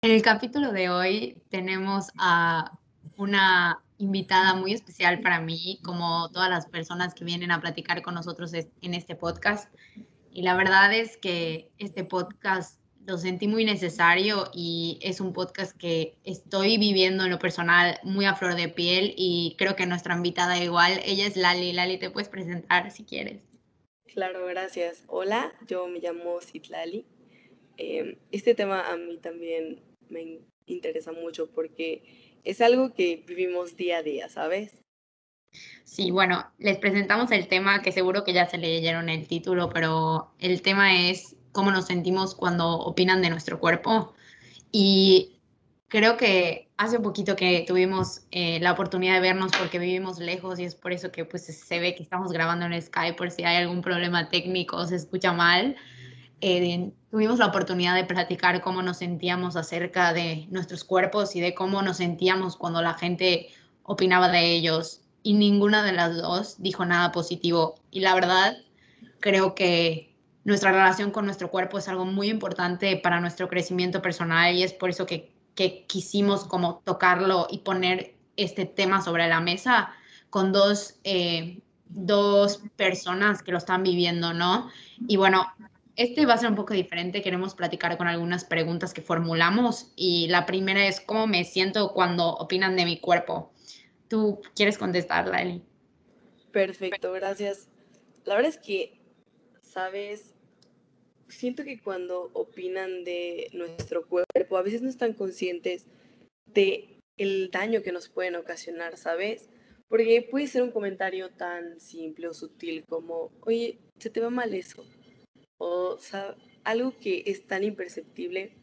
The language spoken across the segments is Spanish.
En el capítulo de hoy tenemos a una invitada muy especial para mí, como todas las personas que vienen a platicar con nosotros en este podcast. Y la verdad es que este podcast lo sentí muy necesario y es un podcast que estoy viviendo en lo personal muy a flor de piel y creo que nuestra invitada igual, ella es Lali. Lali, te puedes presentar si quieres. Claro, gracias. Hola, yo me llamo Citlali. Em, este tema a mí también me interesa mucho porque es algo que vivimos día a día, ¿sabes? Sí, bueno, les presentamos el tema que seguro que ya se leyeron el título, pero el tema es cómo nos sentimos cuando opinan de nuestro cuerpo. Y creo que hace poquito que tuvimos eh, la oportunidad de vernos porque vivimos lejos y es por eso que pues se ve que estamos grabando en Skype por si hay algún problema técnico o se escucha mal. Eh, tuvimos la oportunidad de platicar cómo nos sentíamos acerca de nuestros cuerpos y de cómo nos sentíamos cuando la gente opinaba de ellos y ninguna de las dos dijo nada positivo. Y la verdad, creo que nuestra relación con nuestro cuerpo es algo muy importante para nuestro crecimiento personal y es por eso que, que quisimos como tocarlo y poner este tema sobre la mesa con dos, eh, dos personas que lo están viviendo, ¿no? Y bueno, este va a ser un poco diferente. Queremos platicar con algunas preguntas que formulamos y la primera es cómo me siento cuando opinan de mi cuerpo. ¿Tú quieres contestarla, Eli? Perfecto, gracias. La verdad es que, sabes, siento que cuando opinan de nuestro cuerpo, a veces no están conscientes de el daño que nos pueden ocasionar, ¿sabes? Porque puede ser un comentario tan simple o sutil como, oye, se te va mal eso o algo que es tan imperceptible,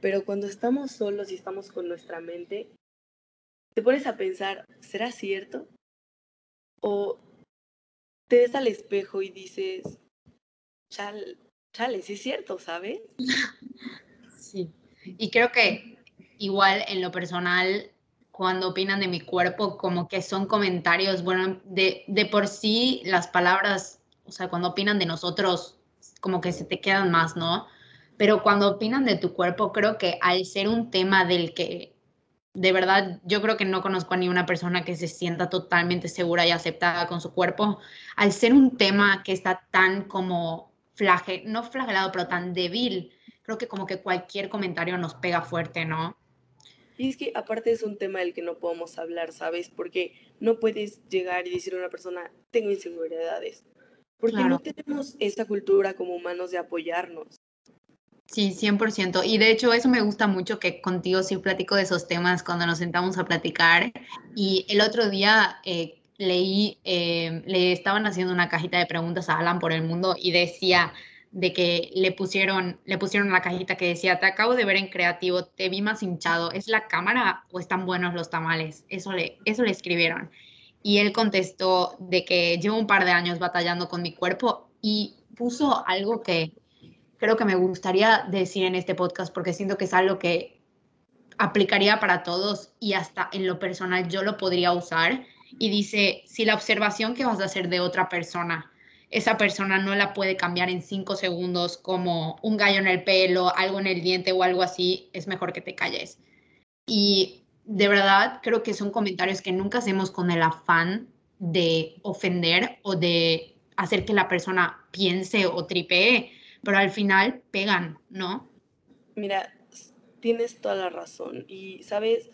pero cuando estamos solos y estamos con nuestra mente, te pones a pensar, ¿será cierto? O te ves al espejo y dices, chale, chale, sí es cierto, ¿sabes? Sí, y creo que igual en lo personal, cuando opinan de mi cuerpo, como que son comentarios, bueno, de, de por sí las palabras, o sea, cuando opinan de nosotros como que se te quedan más, ¿no? Pero cuando opinan de tu cuerpo, creo que al ser un tema del que de verdad yo creo que no conozco a ni una persona que se sienta totalmente segura y aceptada con su cuerpo, al ser un tema que está tan como flage, no flagelado, pero tan débil, creo que como que cualquier comentario nos pega fuerte, ¿no? Y es que aparte es un tema del que no podemos hablar, ¿sabes? Porque no puedes llegar y decirle a una persona, tengo inseguridades. Porque no tenemos esa cultura como humanos de apoyarnos. Sí, 100%. Y de hecho eso me gusta mucho que contigo sí platico de esos temas cuando nos sentamos a platicar. Y el otro día eh, leí, eh, le estaban haciendo una cajita de preguntas a Alan por el mundo y decía de que le pusieron, le pusieron la cajita que decía, te acabo de ver en creativo, te vi más hinchado, ¿es la cámara o están buenos los tamales? Eso le, eso le escribieron y él contestó de que llevo un par de años batallando con mi cuerpo y puso algo que creo que me gustaría decir en este podcast porque siento que es algo que aplicaría para todos y hasta en lo personal yo lo podría usar. Y dice, si la observación que vas a hacer de otra persona, esa persona no la puede cambiar en cinco segundos como un gallo en el pelo, algo en el diente o algo así, es mejor que te calles. Y de verdad creo que son comentarios que nunca hacemos con el afán de ofender o de hacer que la persona piense o tripee, pero al final pegan, ¿no? Mira, tienes toda la razón. Y, ¿sabes?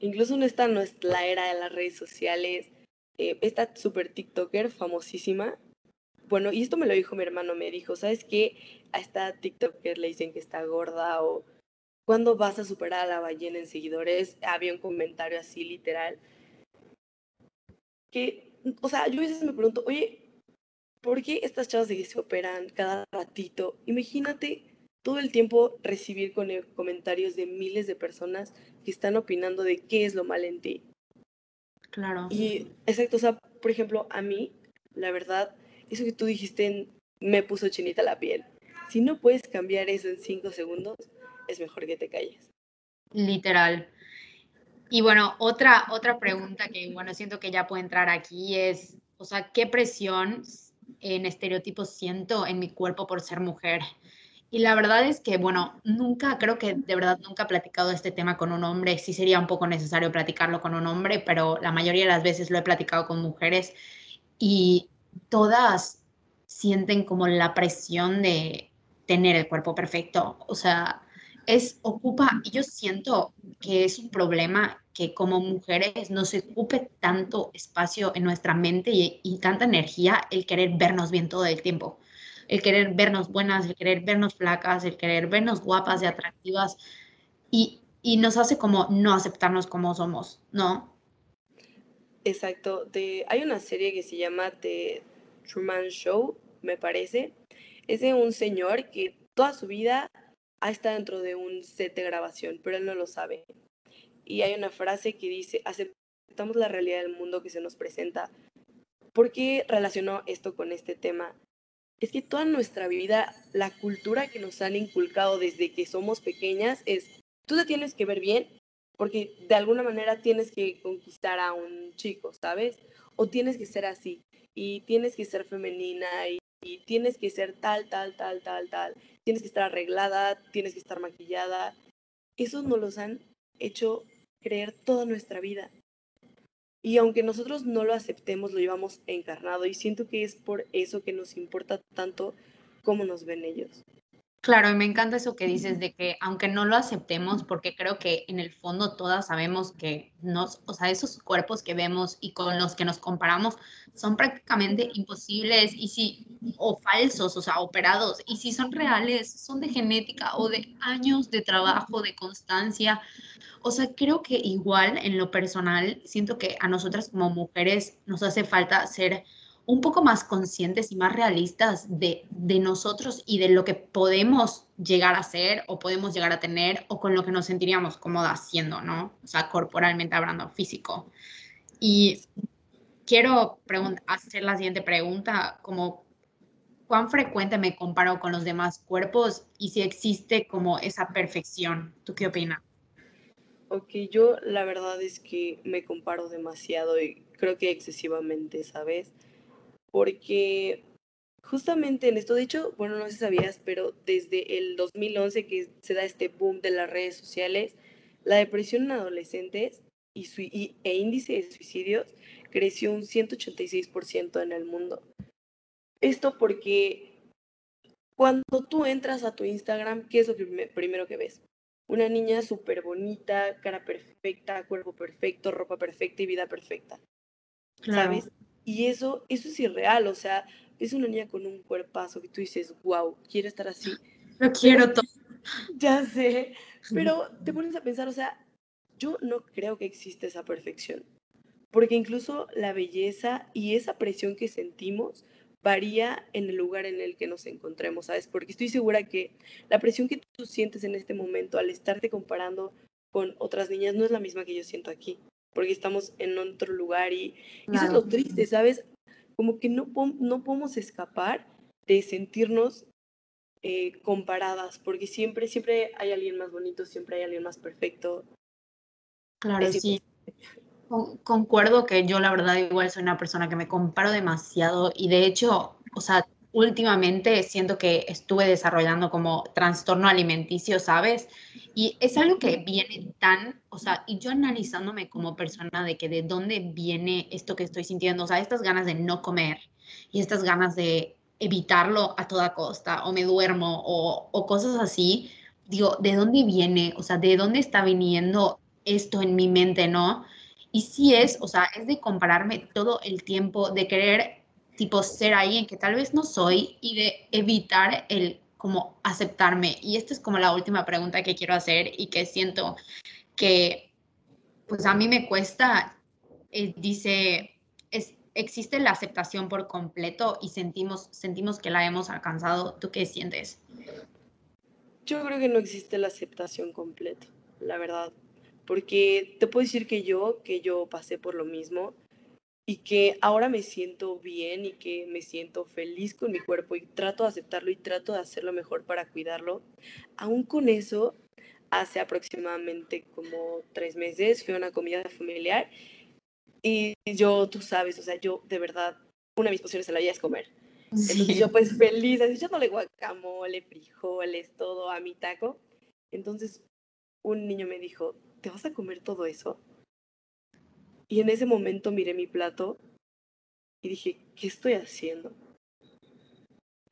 Incluso en esta no es la era de las redes sociales. Eh, esta super TikToker famosísima. Bueno, y esto me lo dijo mi hermano, me dijo, ¿sabes qué? A esta TikToker le dicen que está gorda o ¿Cuándo vas a superar a la ballena en seguidores? Había un comentario así literal. Que, o sea, yo a veces me pregunto, oye, ¿por qué estas chavas de que se operan cada ratito? Imagínate todo el tiempo recibir con comentarios de miles de personas que están opinando de qué es lo mal en ti. Claro. Y, exacto, o sea, por ejemplo, a mí, la verdad, eso que tú dijiste me puso chinita la piel. Si no puedes cambiar eso en cinco segundos, es mejor que te calles. Literal. Y bueno, otra, otra pregunta que, bueno, siento que ya puede entrar aquí es, o sea, ¿qué presión en estereotipos siento en mi cuerpo por ser mujer? Y la verdad es que, bueno, nunca, creo que de verdad nunca he platicado este tema con un hombre. Sí sería un poco necesario platicarlo con un hombre, pero la mayoría de las veces lo he platicado con mujeres y todas sienten como la presión de tener el cuerpo perfecto. O sea, es ocupa, y yo siento que es un problema que como mujeres nos ocupe tanto espacio en nuestra mente y, y tanta energía el querer vernos bien todo el tiempo el querer vernos buenas, el querer vernos flacas, el querer vernos guapas y atractivas y, y nos hace como no aceptarnos como somos, ¿no? Exacto. Hay una serie que se llama The Truman Show, me parece. Es de un señor que toda su vida estado dentro de un set de grabación, pero él no lo sabe. Y hay una frase que dice, aceptamos la realidad del mundo que se nos presenta. ¿Por qué relacionó esto con este tema? es que toda nuestra vida, la cultura que nos han inculcado desde que somos pequeñas es, tú te tienes que ver bien porque de alguna manera tienes que conquistar a un chico, ¿sabes? O tienes que ser así y tienes que ser femenina y, tienes que ser tal, tal, tal, tal, tal. Tienes que estar arreglada, tienes que estar maquillada. Eso nos los han hecho creer toda nuestra vida. Y aunque nosotros no lo aceptemos, lo llevamos encarnado y siento que es por eso que nos importa tanto cómo nos ven ellos. Claro, y me encanta eso que dices de que aunque no lo aceptemos, porque creo que en el fondo todas sabemos que nos, o sea, esos cuerpos que vemos y con los que nos comparamos son prácticamente imposibles y si, o falsos, o sea, operados, y si son reales, son de genética o de años de trabajo, de constancia. O sea, creo que igual en lo personal, siento que a nosotras como mujeres nos hace falta ser un poco más conscientes y más realistas de, de, nosotros y de lo que podemos llegar a ser o podemos llegar a tener o con lo que nos sentiríamos cómodas haciendo, ¿no? O sea, corporalmente hablando, físico. Y quiero hacer la siguiente pregunta, como cuán frecuente me comparo con los demás cuerpos y si existe como esa perfección. ¿Tú qué opinas? Ok, yo la verdad es que me comparo demasiado y creo que excesivamente, ¿sabes? Porque justamente en esto, de hecho, bueno, no sé si sabías, pero desde el 2011 que se da este boom de las redes sociales, la depresión en adolescentes y, e índice de suicidios creció un 186% en el mundo. Esto porque cuando tú entras a tu Instagram, ¿qué es lo primero que ves? Una niña súper bonita, cara perfecta, cuerpo perfecto, ropa perfecta y vida perfecta. ¿Sabes? Y eso, eso es irreal, o sea, es una niña con un cuerpazo que tú dices, wow, quiero estar así. Lo quiero todo. Ya sé, pero te pones a pensar, o sea, yo no creo que exista esa perfección, porque incluso la belleza y esa presión que sentimos varía en el lugar en el que nos encontremos, ¿sabes? Porque estoy segura que la presión que tú sientes en este momento al estarte comparando con otras niñas no es la misma que yo siento aquí porque estamos en otro lugar y, eso es lo triste, ¿sabes? Como que no, no podemos escapar de sentirnos eh, comparadas, porque siempre, siempre hay alguien más bonito, siempre hay alguien más perfecto. Claro, sí. concuerdo que yo la verdad igual soy una persona que me comparo demasiado y de hecho, o sea, últimamente siento que estuve desarrollando como trastorno alimenticio, ¿sabes? Y es algo que viene tan, o sea, y yo analizándome como persona de que de dónde viene esto que estoy sintiendo, o sea, estas ganas de no comer y estas ganas de evitarlo a toda costa, o me duermo, o, o cosas así, digo, ¿de dónde viene? O sea, ¿de dónde está viniendo esto en mi mente, no? Y sí es, o sea, es de compararme todo el tiempo, de querer tipo ser alguien que tal vez no soy y de evitar el como aceptarme. Y esta es como la última pregunta que quiero hacer y que siento que pues a mí me cuesta, eh, dice, es, existe la aceptación por completo y sentimos, sentimos que la hemos alcanzado. ¿Tú qué sientes? Yo creo que no existe la aceptación completa, la verdad. Porque te puedo decir que yo, que yo pasé por lo mismo, y que ahora me siento bien y que me siento feliz con mi cuerpo y trato de aceptarlo y trato de hacer lo mejor para cuidarlo. Aún con eso, hace aproximadamente como tres meses fui a una comida familiar y yo, tú sabes, o sea, yo de verdad, una de mis pasiones en la vida es comer. Entonces yo pues feliz, así echándole guacamole, frijoles, todo a mi taco. Entonces un niño me dijo, ¿te vas a comer todo eso? Y en ese momento miré mi plato y dije, ¿qué estoy haciendo?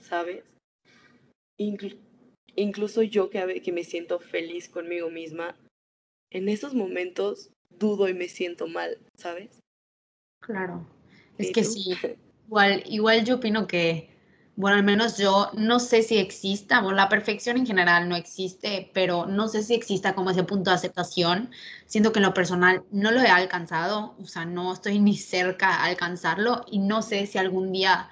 ¿Sabes? incluso yo que, que me siento feliz conmigo misma, en esos momentos dudo y me siento mal, ¿sabes? Claro. Es que sí, igual, igual yo opino que, bueno, al menos yo no sé si exista, bueno, la perfección en general no existe, pero no sé si exista como ese punto de aceptación. Siento que en lo personal no lo he alcanzado, o sea, no estoy ni cerca a alcanzarlo y no sé si algún día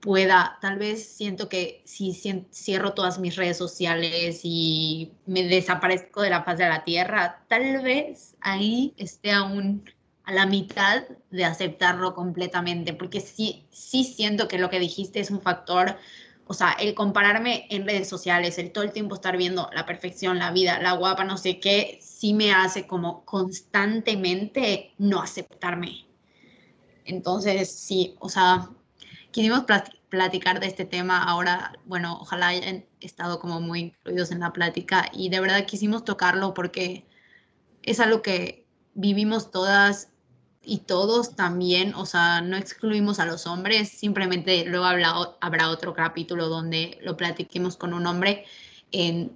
pueda, tal vez siento que si cierro todas mis redes sociales y me desaparezco de la faz de la tierra, tal vez ahí esté aún a la mitad de aceptarlo completamente, porque sí, sí siento que lo que dijiste es un factor, o sea, el compararme en redes sociales, el todo el tiempo estar viendo la perfección, la vida, la guapa, no sé qué, sí me hace como constantemente no aceptarme. Entonces, sí, o sea, quisimos platicar de este tema ahora, bueno, ojalá hayan estado como muy incluidos en la plática y de verdad quisimos tocarlo porque es algo que vivimos todas y todos también, o sea, no excluimos a los hombres, simplemente luego habrá otro capítulo donde lo platiquemos con un hombre,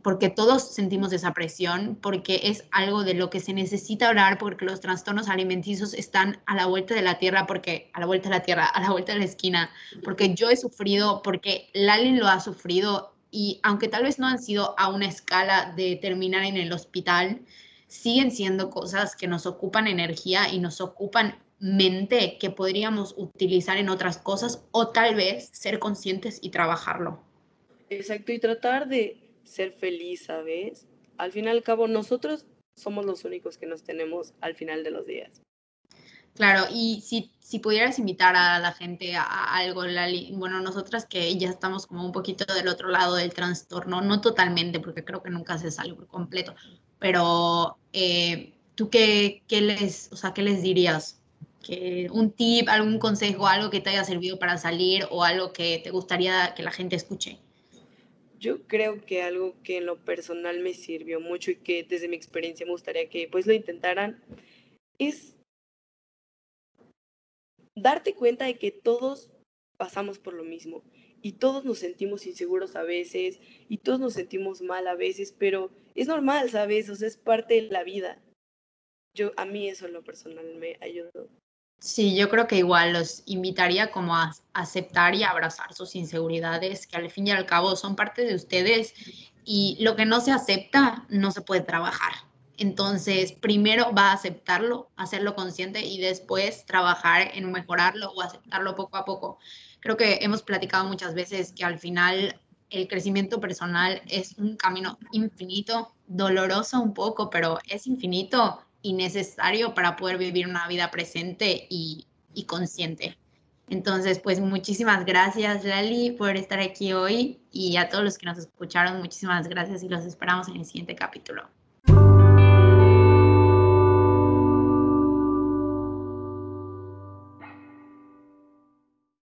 porque todos sentimos esa presión, porque es algo de lo que se necesita hablar, porque los trastornos alimenticios están a la vuelta de la tierra, porque a la vuelta de la tierra, a la vuelta de la esquina, porque yo he sufrido, porque Lali lo ha sufrido, y aunque tal vez no han sido a una escala de terminar en el hospital, siguen siendo cosas que nos ocupan energía y nos ocupan mente que podríamos utilizar en otras cosas o tal vez ser conscientes y trabajarlo. Exacto, y tratar de ser feliz, ¿sabes? Al fin y al cabo, nosotros somos los únicos que nos tenemos al final de los días. Claro, y si, si pudieras invitar a la gente a, algo, Lali, bueno, nosotras que ya estamos como un poquito del otro lado del trastorno, no totalmente, porque creo que nunca se sale por completo, pero eh, ¿tú qué, qué, les, o sea, qué les dirías? que un tip, algún consejo, algo que te haya servido para salir o algo que te gustaría que la gente escuche? Yo creo que algo que en lo personal me sirvió mucho y que desde mi experiencia me gustaría que pues lo intentaran es darte cuenta de que todos pasamos por lo mismo y todos nos sentimos inseguros a veces y todos nos sentimos mal a veces, pero es normal, ¿sabes? O sea, es parte de la vida. Yo a mí eso en lo personal me ayudó. Sí, yo creo que igual los invitaría como a aceptar y abrazar sus inseguridades, que al fin y al cabo son parte de ustedes y lo que no se acepta no se puede trabajar. Entonces, primero va a aceptarlo, hacerlo consciente y después trabajar en mejorarlo o aceptarlo poco a poco. Creo que hemos platicado muchas veces que al final el crecimiento personal es un camino infinito, doloroso un poco, pero es infinito y necesario para poder vivir una vida presente y, y consciente. Entonces, pues muchísimas gracias, Lali, por estar aquí hoy y a todos los que nos escucharon, muchísimas gracias y los esperamos en el siguiente capítulo.